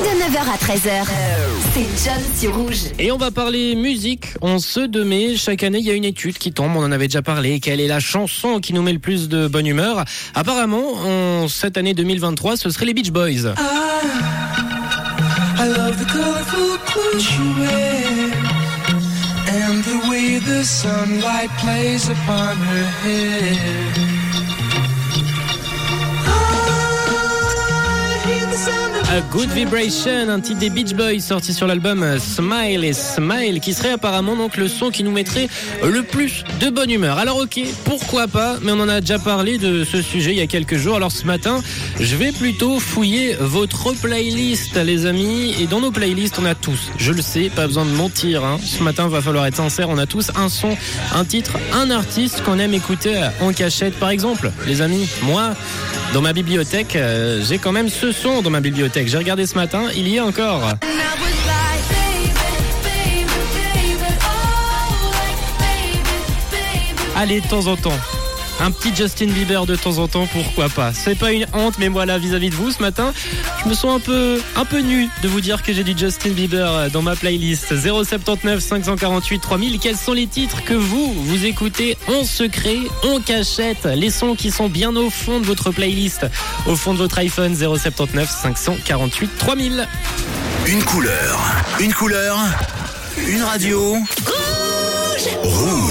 De 9h à 13h, c'est John sur Rouge. Et on va parler musique en ce 2 mai. Chaque année, il y a une étude qui tombe, on en avait déjà parlé. Quelle est la chanson qui nous met le plus de bonne humeur? Apparemment, en cette année 2023, ce serait les Beach Boys. I love the colorful clothes you wear and the way the sunlight plays upon her hair. A Good Vibration, un titre des Beach Boys sorti sur l'album Smile et Smile, qui serait apparemment donc le son qui nous mettrait le plus de bonne humeur. Alors ok, pourquoi pas, mais on en a déjà parlé de ce sujet il y a quelques jours. Alors ce matin, je vais plutôt fouiller votre playlist, les amis. Et dans nos playlists, on a tous, je le sais, pas besoin de mentir. hein. Ce matin, va falloir être sincère, on a tous un son, un titre, un artiste qu'on aime écouter en cachette. Par exemple, les amis, moi, dans ma bibliothèque, euh, j'ai quand même ce son dans ma bibliothèque. J'ai regardé ce matin, il y est encore. Allez, de temps en temps. Un petit Justin Bieber de temps en temps, pourquoi pas. C'est pas une honte, mais voilà, vis-à-vis de vous ce matin, je me sens un peu, un peu nu de vous dire que j'ai du Justin Bieber euh, dans ma playlist. 079 548 3000. Quels sont les titres que vous, vous écoutez en secret, en cachette? Les sons qui sont bien au fond de votre playlist, au fond de votre iPhone 079 548 3000. Une couleur. Une couleur. Une radio. Rouge.